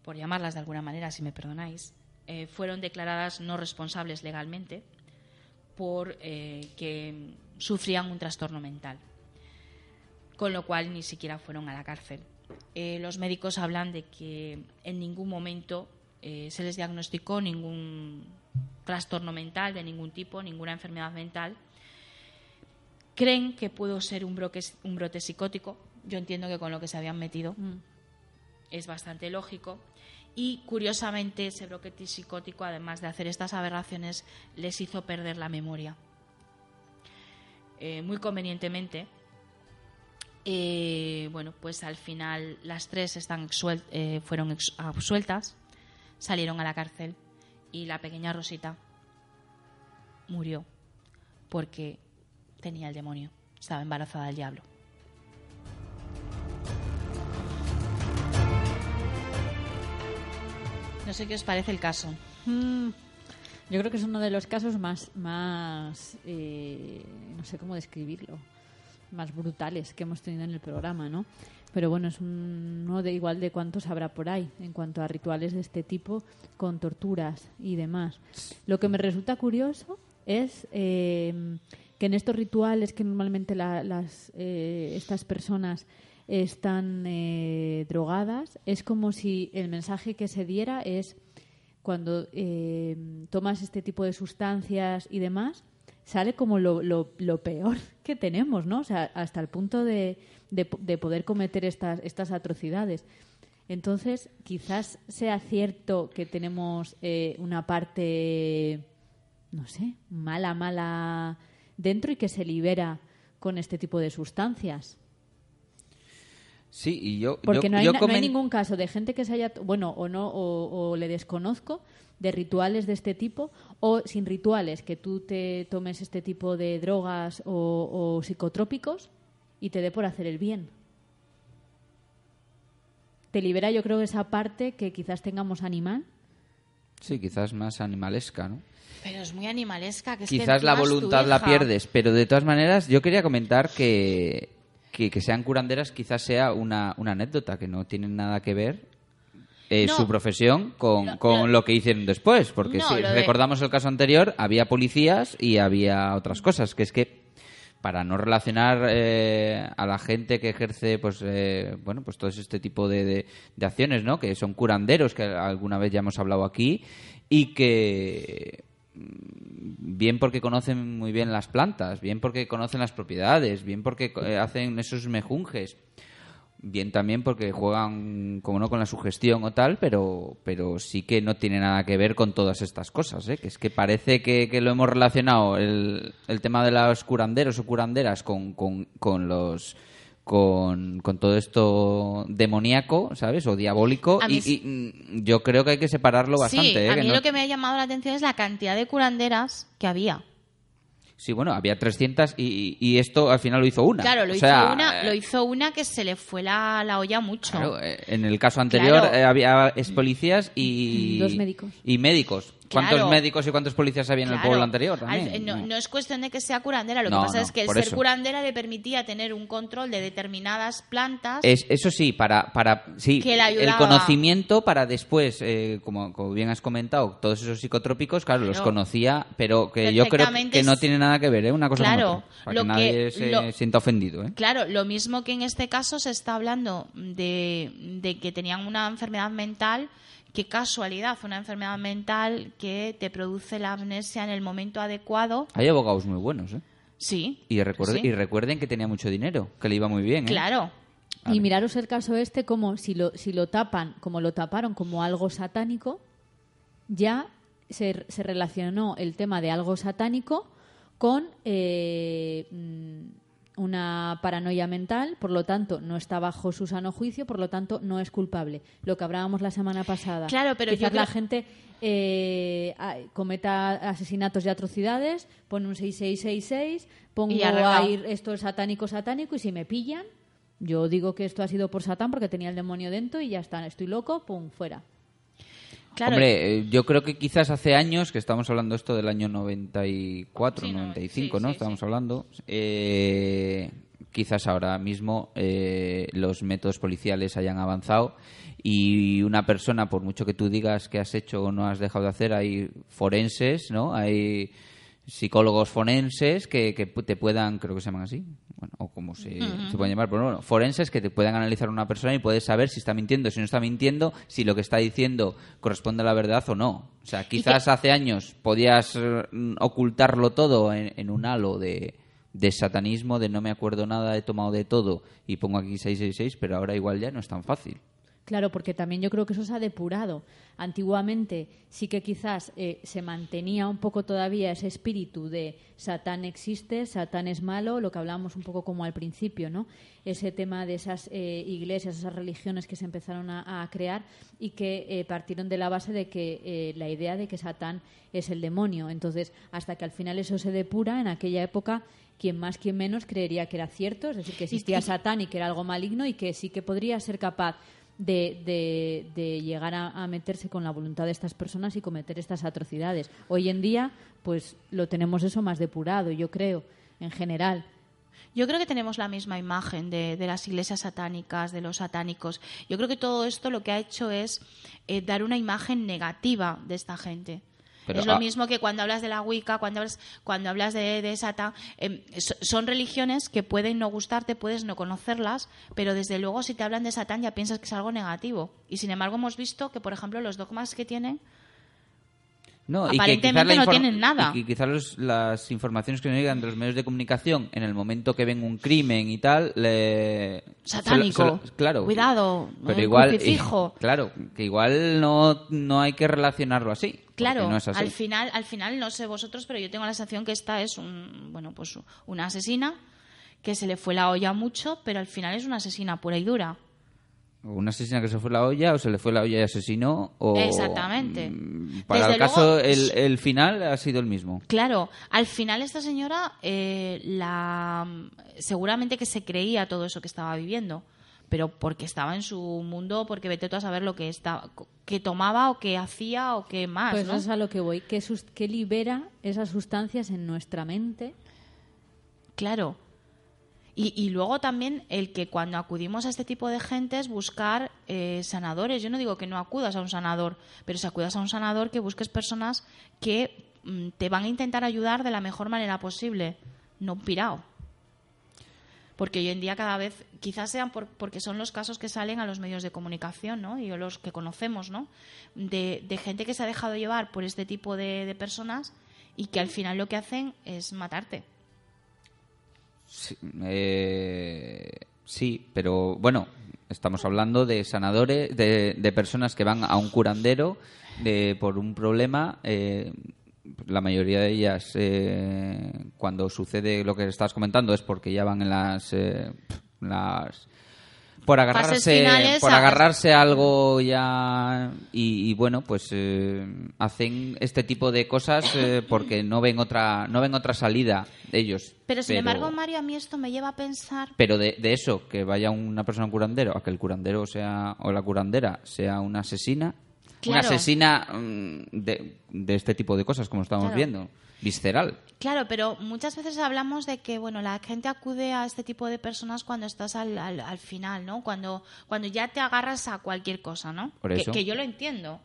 por llamarlas de alguna manera, si me perdonáis, eh, fueron declaradas no responsables legalmente por eh, que sufrían un trastorno mental, con lo cual ni siquiera fueron a la cárcel. los médicos hablan de que en ningún momento se les diagnosticó ningún trastorno mental de ningún tipo, ninguna enfermedad mental. Creen que pudo ser un, un brote psicótico. Yo entiendo que con lo que se habían metido Mm. es bastante lógico. Y curiosamente, ese brote psicótico, además de hacer estas aberraciones, les hizo perder la memoria. Eh, muy convenientemente, eh, bueno, pues al final las tres están exuel- eh, fueron ex- absueltas, salieron a la cárcel y la pequeña Rosita murió porque tenía el demonio, estaba embarazada del diablo. No sé qué os parece el caso. Mm, Yo creo que es uno de los casos más, más eh, no sé cómo describirlo, más brutales que hemos tenido en el programa, ¿no? Pero bueno, es un- uno de igual de cuántos habrá por ahí en cuanto a rituales de este tipo con torturas y demás. Lo que me resulta curioso es eh, que en estos rituales que normalmente la- las, eh, estas personas están eh, drogadas, es como si el mensaje que se diera es cuando eh, tomas este tipo de sustancias y demás, sale como lo, lo- peor (laughs) que tenemos, ¿no? O sea, hasta el punto de, de- de poder cometer estas, estas atrocidades. Entonces, quizás sea cierto que tenemos una parte, no sé, mala, mala dentro y que se libera con este tipo de sustancias. Sí, y yo... Porque yo- no, hay, yo na- no hay comen- ningún caso de gente que se haya, bueno, o no, o, o le desconozco, de rituales de este tipo, o sin rituales, que tú te tomes este tipo de drogas o, o psicotrópicos y te dé por hacer el bien. Te libera, yo creo, esa parte que quizás tengamos animal. Sí, quizás más animalesca, ¿no? Pero es muy animalesca. Que Quizás la voluntad la pierdes, pero de todas maneras yo quería comentar que, que, que sean curanderas quizás sea una, una anécdota que no tiene nada que ver eh, No. su profesión con, Lo- con lo- lo que hicieron después, porque si de- recordamos el caso anterior había policías y había otras cosas, que es que para no relacionar eh, a la gente que ejerce pues eh, bueno pues todo este tipo de, de- acciones no que son curanderos que alguna vez ya hemos hablado aquí y que mm, bien porque conocen muy bien las plantas bien porque conocen las propiedades bien porque eh, hacen esos mejunjes bien también porque juegan como no con la sugestión o tal pero pero sí que no tiene nada que ver con todas estas cosas ¿eh? que es que parece que, que lo hemos relacionado el, el tema de los curanderos o curanderas con, con, con los con, con todo esto demoníaco, ¿sabes? O diabólico. Y, y, mm, yo creo que hay que separarlo bastante. Sí, ¿eh? a que mí no- lo que me ha llamado la atención es la cantidad de curanderas que había. Sí, bueno, había 300 y, y esto al final lo hizo una. Claro, lo, O hizo sea, una, eh, lo hizo una que se le fue la, la olla mucho. Claro, eh, en el caso anterior Claro. eh, había ex policías y... Dos médicos. Y médicos. ¿Cuántos Claro. médicos y cuántos policías había en el pueblo anterior también? no, no es cuestión de que sea curandera, lo No, que pasa no, es que el ser eso. curandera le permitía tener un control de determinadas plantas. Es, eso sí, para, para sí, Que el conocimiento para después, eh, como, como bien has comentado, todos esos psicotrópicos, claro, los conocía, pero que yo creo que no tiene nada que ver, ¿eh? Una cosa Claro, con otra, para lo que que- nadie se lo- sienta ofendido, ¿eh? Claro, lo mismo que en este caso se está hablando de, de que tenían una enfermedad mental, qué casualidad, una enfermedad mental que te produce la amnesia en el momento adecuado. Hay abogados muy buenos, ¿eh? Sí. Y, recuerde- sí. y recuerden que tenía mucho dinero, que le iba muy bien, ¿eh? Claro. Y miraros el caso este como si lo, si lo tapan, como lo taparon como algo satánico, ya se, se relacionó el tema de algo satánico con eh, mm, una paranoia mental, por lo tanto no está bajo su sano juicio, por lo tanto no es culpable. Lo que hablábamos la semana pasada. Claro, pero Quizás yo la creo- gente eh, a- cometa asesinatos y atrocidades, pone un 6666, pongo Y arreglado. ahí esto es satánico, satánico, y si me pillan, yo digo que esto ha sido por Satán porque tenía el demonio dentro y ya está, estoy loco, pum, fuera. Claro. Hombre, eh, yo creo que quizás hace años, que estamos hablando esto del año 94, Sí, no, 95, sí, ¿no? sí, estamos sí. hablando. eh, quizás ahora mismo eh, los métodos policiales hayan avanzado y una persona, por mucho que tú digas que has hecho o no has dejado de hacer, hay forenses, ¿no? Hay psicólogos forenses que, que te puedan, creo que se llaman así, bueno, o como se, se pueden llamar, pero bueno, forenses que te puedan analizar a una persona y puedes saber si está mintiendo, si no está mintiendo, si lo que está diciendo corresponde a la verdad o no. O sea, quizás hace años podías eh, ocultarlo todo en, en un halo de, de satanismo, de no me acuerdo nada, he tomado de todo y pongo aquí 666, pero ahora igual ya no es tan fácil. Claro, porque también yo creo que eso se ha depurado. Antiguamente sí que quizás eh, se mantenía un poco todavía ese espíritu de Satán existe, Satán es malo, lo que hablábamos un poco como al principio, ¿no? Ese tema de esas eh, iglesias, esas religiones que se empezaron a, crear y que eh, partieron de la base de que la idea de que Satán es el demonio. Entonces, hasta que al final eso se depura, en aquella época quien más, quien menos creería que era cierto, es decir, que existía Satán y que era algo maligno y que sí que podría ser capaz de, de, llegar a, meterse con la voluntad de estas personas y cometer estas atrocidades. Hoy en día, pues lo tenemos eso más depurado, yo creo, en general. Yo creo que tenemos la misma imagen de, de, las iglesias satánicas, de los satánicos. Yo creo que todo esto lo que ha hecho es eh, dar una imagen negativa de esta gente es lo ah, mismo que cuando hablas de la Wicca, cuando hablas, cuando hablas de, de Satan. Em, son religiones que pueden no gustarte, puedes no conocerlas, pero desde luego si te hablan de Satán ya piensas que es algo negativo. Y sin embargo hemos visto que, por ejemplo, los dogmas que tienen no, Aparentemente y no tienen nada. Y quizás las informaciones que nos llegan de los medios de comunicación en el momento que ven un crimen y tal, le... Satánico. claro. Cuidado. Pero igual... (laughs) claro, que igual no, no hay que relacionarlo así. Claro, al final, al final no sé vosotros, pero yo tengo la sensación que esta es un, bueno, pues una asesina que se le fue la olla mucho, pero al final es una asesina pura y dura una asesina que se fue la olla o se le fue la olla y asesinó o exactamente. mm, para el caso el, final ha sido el mismo. Claro al final esta señora eh, la seguramente que se creía todo eso que estaba viviendo pero porque estaba en su mundo porque vete tú a saber lo que está que tomaba o que hacía o qué más pues ¿no? es a lo que voy que, que libera esas sustancias en nuestra mente. Claro y, luego también el que cuando acudimos a este tipo de gentes buscar eh, sanadores. Yo no digo que no acudas a un sanador, pero si acudas a un sanador que busques personas que mm, te van a intentar ayudar de la mejor manera posible, no un pirao. Porque hoy en día cada vez, quizás sean porque son los casos que salen a los medios de comunicación, ¿no? Y los que conocemos, ¿no? De, gente que se ha dejado llevar por este tipo de personas y que al final lo que hacen es matarte. Sí, eh, sí, pero bueno, estamos hablando de sanadores, de, personas que van a un curandero de, por un problema. Eh, la mayoría de ellas, eh, cuando sucede lo que estás comentando, es porque ya van en las, eh, las por agarrarse por agarrarse a algo ya y, bueno pues eh, hacen este tipo de cosas eh, (coughs) porque no ven otra no ven otra salida ellos. Pero sin embargo Mario a mí esto me lleva a pensar pero de, eso que vaya una persona curandero a que el curandero sea o la curandera sea una asesina una asesina mm, de, de, este tipo de cosas como estamos viendo visceral. Claro, pero muchas veces hablamos de que bueno la gente acude a este tipo de personas cuando estás al, al, final, ¿no? Cuando, cuando ya te agarras a cualquier cosa, ¿no? Que, yo lo entiendo.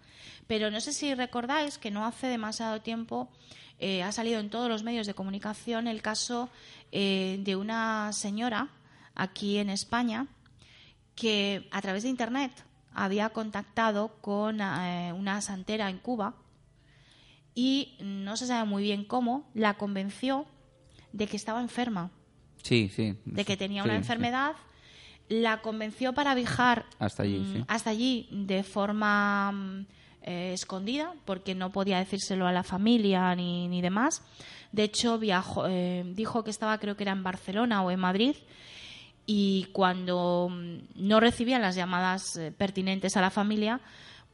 Pero no sé si recordáis que no hace demasiado tiempo eh, ha salido en todos los medios de comunicación el caso eh, de una señora aquí en España que a través de Internet había contactado con eh, una santera en Cuba y no se sabe muy bien cómo, la convenció de que estaba enferma. Sí, sí. De que tenía una enfermedad. La convenció para viajar hasta allí, mm, hasta allí de forma mm, eh, escondida, porque no podía decírselo a la familia ni, ni demás. De hecho, viajó, eh, dijo que estaba, creo que era en Barcelona o en Madrid, y cuando mm, no recibían las llamadas eh, pertinentes a la familia,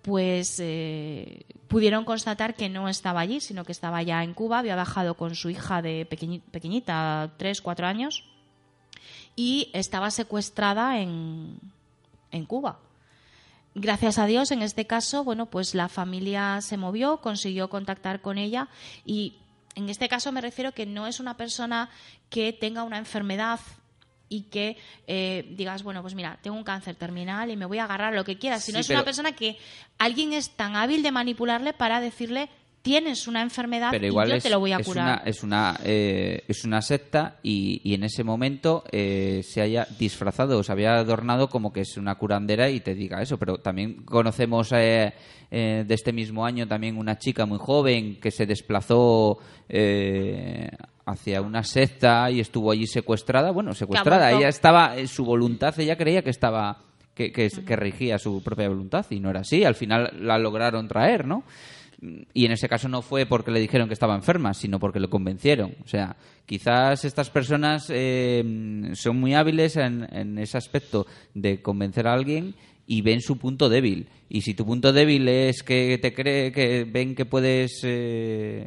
pues eh, pudieron constatar que no estaba allí, sino que estaba ya en Cuba, había bajado con su hija de pequeñita, tres, cuatro años, y estaba secuestrada en, en Cuba. Gracias a Dios, en este caso, bueno, pues la familia se movió, consiguió contactar con ella y en este caso me refiero que no es una persona que tenga una enfermedad y que eh, digas, bueno, pues mira, tengo un cáncer terminal y me voy a agarrar lo que quieras. Si no es una persona que alguien es tan hábil de manipularle para decirle tienes una enfermedad pero igual y yo es, te lo voy a es curar. una, es una eh, es una secta y, y en ese momento eh, se haya disfrazado o se había adornado como que es una curandera y te diga eso pero también conocemos eh, eh, de este mismo año también una chica muy joven que se desplazó eh, hacia una secta y estuvo allí secuestrada. Bueno secuestrada. ella estaba eh, su voluntad ella creía que estaba que, que, que regía su propia voluntad y no era así. Al final la lograron traer no y en ese caso no fue porque le dijeron que estaba enferma, sino porque lo convencieron. O sea, quizás estas personas eh, son muy hábiles en, en ese aspecto de convencer a alguien y ven su punto débil. Y si tu punto débil es que te cree que ven que puedes eh,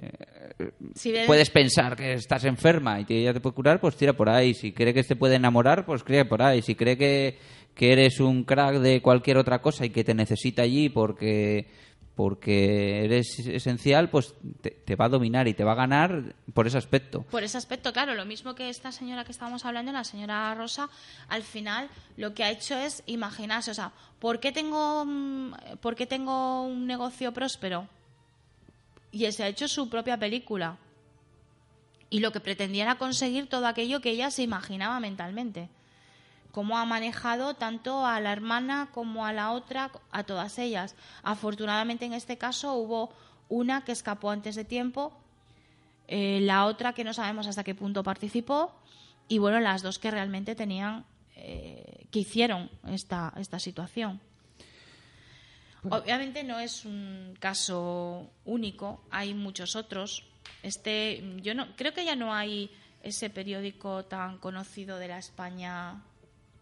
Si puedes pensar que estás enferma y que ella te puede curar, pues tira por ahí. Si cree que te puede enamorar, pues cree por ahí. Si cree que, que eres un crack de cualquier otra cosa y que te necesita allí porque porque eres esencial, pues te, te va a dominar y te va a ganar por ese aspecto. Por ese aspecto, claro, lo mismo que esta señora que estábamos hablando, la señora Rosa, al final lo que ha hecho es imaginarse, o sea, ¿por qué tengo, mm, ¿por qué tengo un negocio próspero? Y se ha hecho su propia película. Y lo que pretendía era conseguir todo aquello que ella se imaginaba mentalmente. Cómo ha manejado tanto a la hermana como a la otra, a todas ellas. Afortunadamente en este caso hubo una que escapó antes de tiempo, eh, la otra que no sabemos hasta qué punto participó y bueno, las dos que realmente tenían, eh, que hicieron esta, esta situación. Obviamente no es un caso único, hay muchos otros. Este, yo no creo que ya no hay ese periódico tan conocido de la España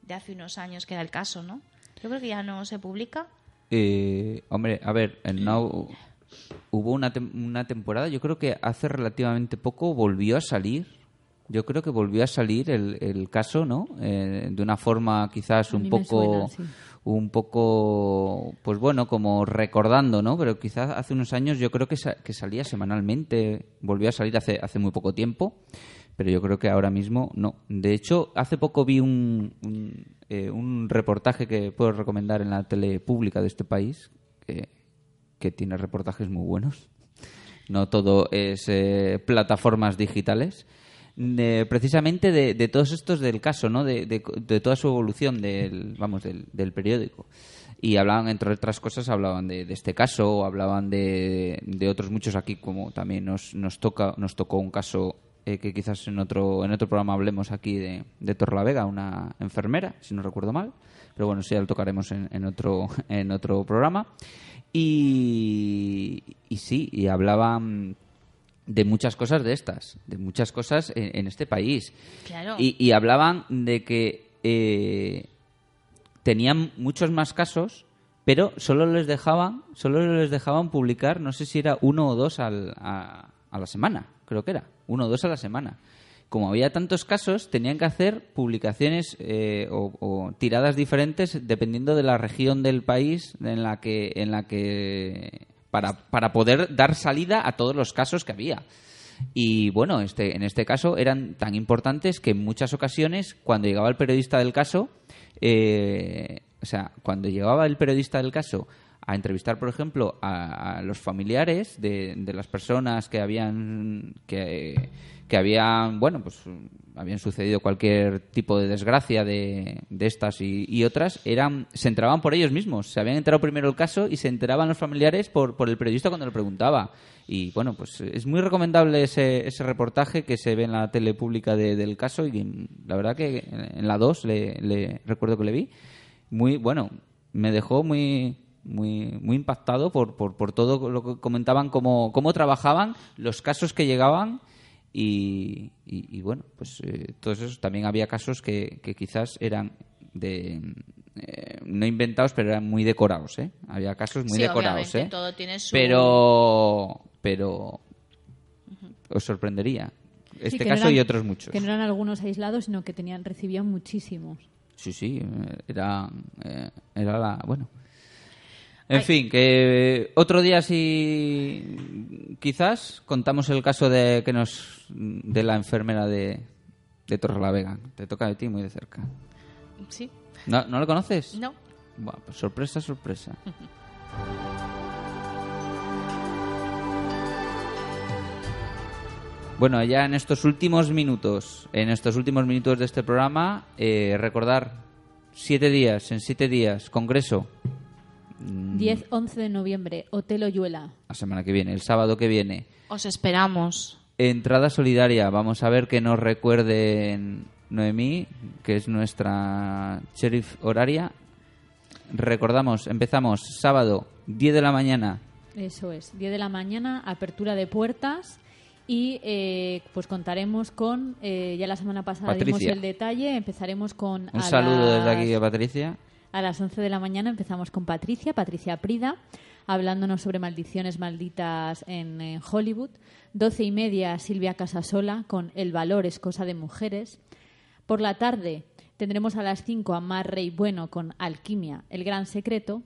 de hace unos años que era el caso, ¿no? Yo creo que ya no se publica. Eh, hombre, a ver, en Now hubo una, tem- una temporada, yo creo que hace relativamente poco volvió a salir. Yo creo que volvió a salir el, el caso, ¿no? Eh, de una forma quizás un poco, suena, sí. Un poco, pues bueno, como recordando, ¿no? Pero quizás hace unos años yo creo que, sa- que salía semanalmente, volvió a salir hace, hace muy poco tiempo, pero yo creo que ahora mismo no. De hecho, hace poco vi un, un, eh, reportaje que puedo recomendar en la tele pública de este país, que, que tiene reportajes muy buenos. No todo es eh, plataformas digitales. Precisamente de, de todos estos del caso, ¿no? De, de- toda su evolución del, vamos, del, del periódico. Y hablaban, entre otras cosas, hablaban de, este caso, hablaban de, de otros muchos aquí, como también nos, nos toca, nos tocó un caso eh, que quizás en otro, en otro programa hablemos aquí de, de Torlavega, una enfermera, si no recuerdo mal. Pero bueno, sí, ya lo tocaremos en, en otro, en otro programa. Y, y sí, y hablaban de muchas cosas de estas, de muchas cosas en, en este país. Claro. Y, y hablaban de que eh, tenían muchos más casos, pero solo les dejaban, solo les dejaban publicar, no sé si era uno o dos al- a, a la semana, creo que era, uno o dos a la semana. Como había tantos casos, tenían que hacer publicaciones eh, o, o tiradas diferentes dependiendo de la región del país en la que, en la que para, para poder dar salida a todos los casos que había. Y bueno, este, en este caso eran tan importantes que en muchas ocasiones, cuando llegaba el periodista del caso, eh, o sea, cuando llegaba el periodista del caso a entrevistar, por ejemplo, a, los familiares de, las personas que habían que, habían, bueno, pues habían sucedido cualquier tipo de desgracia de, estas y, otras, eran se enteraban por ellos mismos. Se habían enterado primero el caso y se enteraban los familiares por, el periodista cuando le preguntaba. Y bueno, pues es muy recomendable ese, ese reportaje que se ve en la tele pública de- del caso y la verdad que en la 2 le, le- recuerdo que le vi. Muy, bueno, me dejó muy muy muy impactado por, por, por todo lo que comentaban, cómo, cómo trabajaban, los casos que llegaban y, y- y bueno, pues eh, todos esos también había casos que, que quizás eran de eh, no inventados, pero eran muy decorados, ¿eh? Había casos muy Sí, decorados, ¿eh? todo tiene su- Pero pero os sorprendería Sí, este no caso eran- y otros muchos. Que no eran algunos aislados, sino que tenían recibían muchísimos. Sí, sí, eh, era, eh, era la... Bueno. En Ay. fin, que otro día sí quizás contamos el caso de que nos de la enfermera de, de Torrelavega. Te toca de ti muy de cerca. Sí. ¿No, ¿no lo conoces? No. Pues sorpresa, sorpresa. (laughs) Bueno, ya en estos últimos minutos, en estos últimos minutos de este programa, eh, recordar siete días, en siete días, congreso. 10-11 de noviembre, Hotel Oyuela. La semana que viene, el sábado que viene. Os esperamos. Entrada solidaria. Vamos a ver que nos recuerden Noemí, que es nuestra sheriff horaria. Recordamos, empezamos sábado, 10 de la mañana. Eso es, 10 de la mañana, apertura de puertas y eh, pues contaremos con, eh, ya la semana pasada dimos Patricia. el detalle, empezaremos con... Un a saludo desde aquí a Patricia. A las 11 de la mañana empezamos con Patricia, Patricia Prida, hablándonos sobre maldiciones malditas en, Hollywood. 12 y media Silvia Casasola con El valor es cosa de mujeres. Por la tarde tendremos a las 5 a Mar Rey Bueno con Alquimia, el gran secreto.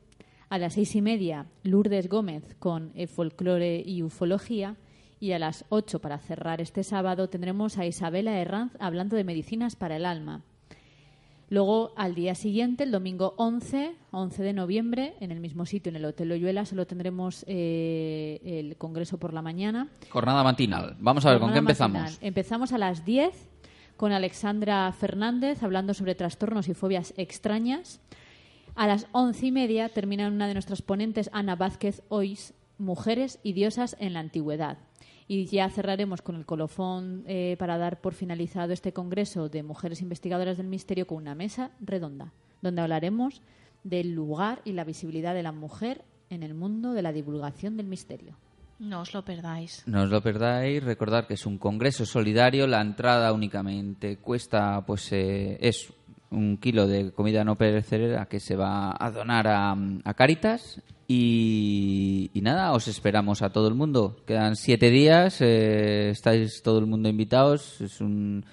A las seis y media Lourdes Gómez con eh, Folclore y Ufología. Y a las 8 para cerrar este sábado tendremos a Isabela Herranz hablando de medicinas para el alma. Luego, al día siguiente, el domingo 11, 11 de noviembre, en el mismo sitio, en el Hotel Oyuela, solo tendremos eh, el congreso por la mañana. Jornada matinal. Vamos a ver, ¿con qué empezamos? matinal. Empezamos a las 10 con Alexandra Fernández hablando sobre trastornos y fobias extrañas. A las once y media termina una de nuestras ponentes, Ana Vázquez Ois, Mujeres y diosas en la antigüedad. Y ya cerraremos con el colofón eh, para dar por finalizado este congreso de mujeres investigadoras del misterio con una mesa redonda, donde hablaremos del lugar y la visibilidad de la mujer en el mundo de la divulgación del misterio. No os lo perdáis. No os lo perdáis, recordad que es un congreso solidario, la entrada únicamente cuesta, pues eh, es un kilo de comida no perecedera que se va a donar a, a Caritas y, nada, os esperamos a todo el mundo. Quedan siete días, eh, estáis todo el mundo invitados, es un...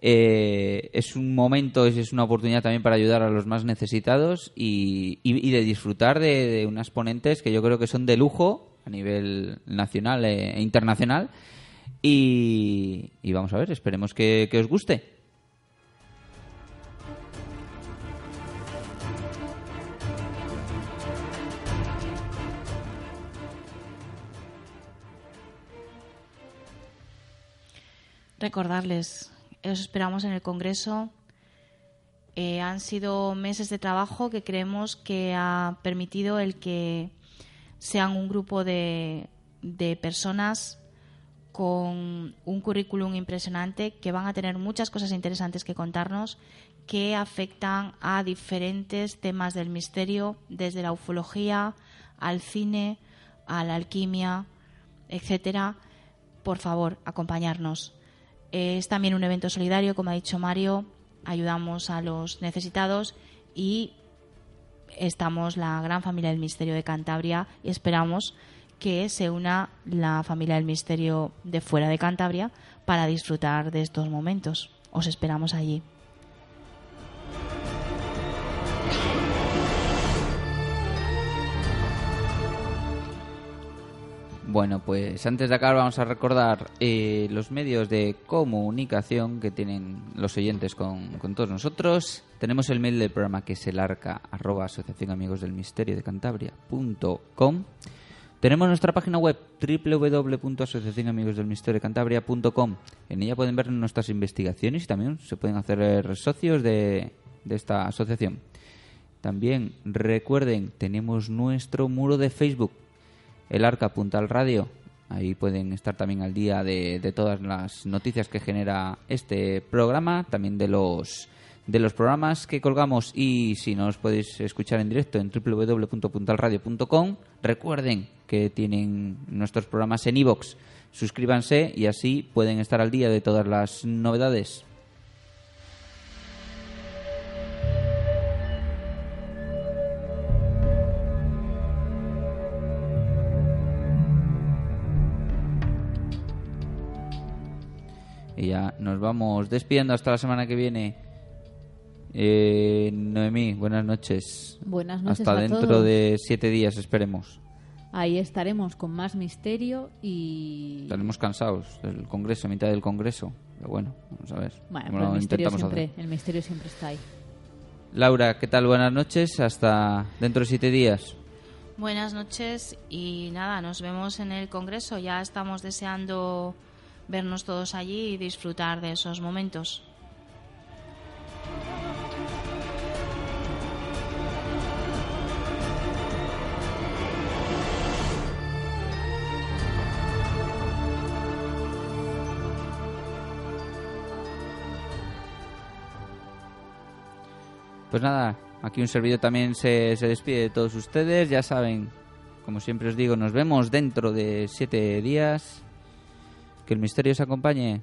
eh, es un momento, es, una oportunidad también para ayudar a los más necesitados y, y- de disfrutar de, unas ponentes que yo creo que son de lujo a nivel nacional e e internacional. Y, y vamos a ver, esperemos que, que os guste. Recordarles, os esperamos en el Congreso. Eh, han sido meses de trabajo que creemos que ha permitido el que sean un grupo de, de personas con un currículum impresionante que van a tener muchas cosas interesantes que contarnos que afectan a diferentes temas del misterio, desde la ufología al cine, a la alquimia, etcétera. Por favor, acompañarnos. Es también un evento solidario, como ha dicho Mario. Ayudamos a los necesitados y estamos la gran familia del misterio de Cantabria y esperamos que se una la familia del misterio de fuera de Cantabria para disfrutar de estos momentos. Os esperamos allí. Bueno, pues antes de acabar vamos a recordar eh, los medios de comunicación que tienen los oyentes con, con todos nosotros. Tenemos el mail del programa que es el arca arroba asociación amigos del misterio de cantabria.com. Tenemos nuestra página web www.asociacionamigosdelmisteriodecantabria.com. En ella pueden ver nuestras investigaciones y también se pueden hacer eh, socios de, de esta asociación. También recuerden, tenemos nuestro muro de Facebook, el Arca Puntal Radio. Ahí pueden estar también al día de, todas las noticias que genera este programa, también de los de los programas que colgamos. Y si no os podéis escuchar en directo en www.puntalradio.com recuerden que tienen nuestros programas en iVoox. Suscríbanse y así pueden estar al día de todas las novedades Y ya nos vamos despidiendo hasta la semana que viene. Eh, Noemí, buenas noches. Buenas noches Hasta a dentro todos. de siete días, esperemos. Ahí estaremos con más misterio y... Estaremos cansados del congreso, a mitad del congreso. Pero bueno, vamos a ver. Bueno, el misterio, siempre, hacer. el misterio siempre está ahí. Laura, ¿qué tal? Buenas noches. Hasta dentro de siete días. Buenas noches y nada, nos vemos en el Congreso. Ya estamos deseando vernos todos allí y disfrutar de esos momentos. Pues nada, aquí un servidor también se, se despide de todos ustedes. Ya saben, como siempre os digo, nos vemos dentro de siete días. Que el misterio os acompañe.